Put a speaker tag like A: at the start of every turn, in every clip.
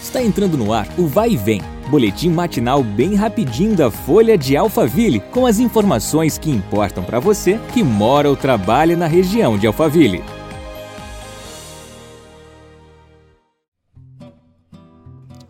A: Está entrando no ar o Vai e Vem, boletim matinal bem rapidinho da Folha de Alphaville, com as informações que importam para você que mora ou trabalha na região de Alphaville.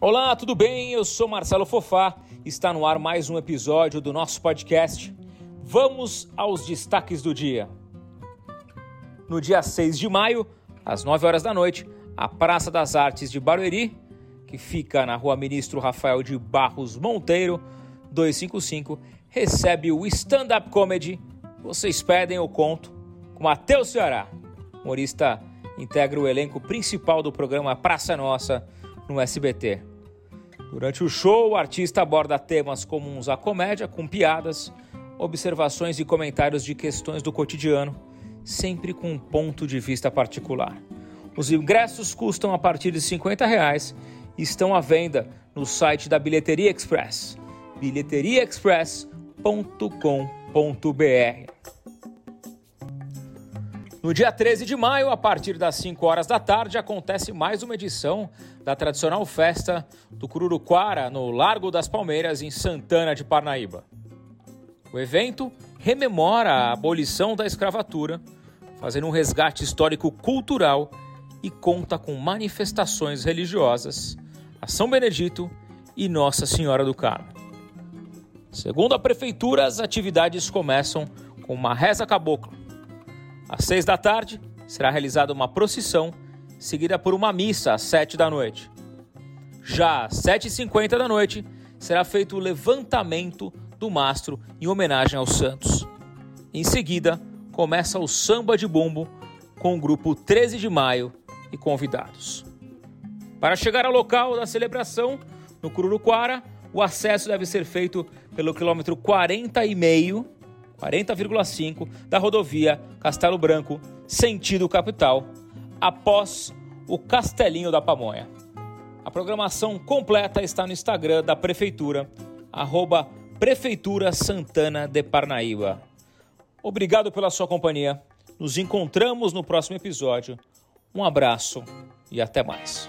B: Olá, tudo bem? Eu sou Marcelo Fofá. Está no ar mais um episódio do nosso podcast. Vamos aos destaques do dia. No dia 6 de maio, às 9 horas da noite, a Praça das Artes de Barueri, que fica na rua Ministro Rafael de Barros Monteiro, 255, recebe o stand-up comedy Vocês Pedem o Conto, com Matheus Ceará. Humorista integra o elenco principal do programa Praça Nossa no SBT. Durante o show, o artista aborda temas comuns à comédia, com piadas, observações e comentários de questões do cotidiano, sempre com um ponto de vista particular. Os ingressos custam a partir de 50 reais estão à venda no site da Bilheteria Express, bilheteriaexpress.com.br. No dia 13 de maio, a partir das 5 horas da tarde, acontece mais uma edição da tradicional festa do Cururuquara, no Largo das Palmeiras, em Santana de Parnaíba. O evento rememora a abolição da escravatura, fazendo um resgate histórico-cultural e conta com manifestações religiosas a São Benedito e Nossa Senhora do Carmo. Segundo a prefeitura, as atividades começam com uma reza cabocla. Às seis da tarde será realizada uma procissão, seguida por uma missa às sete da noite. Já às sete e cinquenta da noite será feito o levantamento do mastro em homenagem aos santos. Em seguida, começa o samba de bumbo com o grupo 13 de maio e convidados. Para chegar ao local da celebração, no Cururuquara, o acesso deve ser feito pelo quilômetro 40 e meio, 40,5 da rodovia Castelo Branco, sentido capital, após o Castelinho da Pamonha. A programação completa está no Instagram da Prefeitura, arroba Prefeitura Santana de Parnaíba. Obrigado pela sua companhia. Nos encontramos no próximo episódio. Um abraço e até mais.